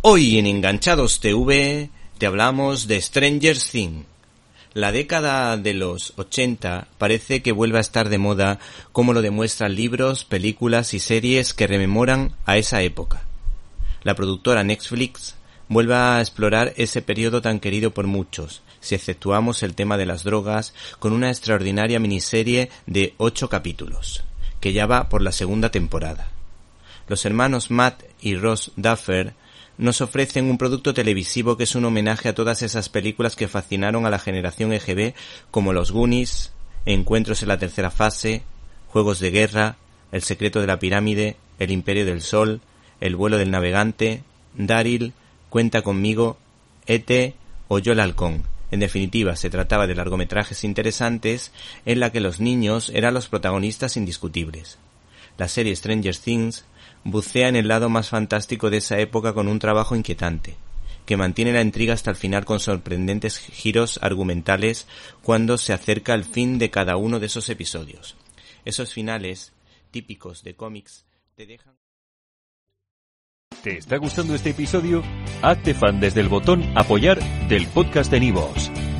Hoy en Enganchados TV te hablamos de Stranger Things. La década de los 80 parece que vuelve a estar de moda como lo demuestran libros, películas y series que rememoran a esa época. La productora Netflix vuelve a explorar ese periodo tan querido por muchos, si exceptuamos el tema de las drogas, con una extraordinaria miniserie de ocho capítulos, que ya va por la segunda temporada. Los hermanos Matt y Ross Duffer nos ofrecen un producto televisivo que es un homenaje a todas esas películas que fascinaron a la generación EGB como Los Goonies, Encuentros en la tercera fase, Juegos de guerra, El secreto de la pirámide, El imperio del sol, El vuelo del navegante, Daryl, Cuenta conmigo, E.T. o Yo el halcón. En definitiva, se trataba de largometrajes interesantes en la que los niños eran los protagonistas indiscutibles. La serie Stranger Things bucea en el lado más fantástico de esa época con un trabajo inquietante, que mantiene la intriga hasta el final con sorprendentes giros argumentales cuando se acerca el fin de cada uno de esos episodios. Esos finales, típicos de cómics, te dejan... ¿Te está gustando este episodio? Hazte fan desde el botón apoyar del podcast de Nivos.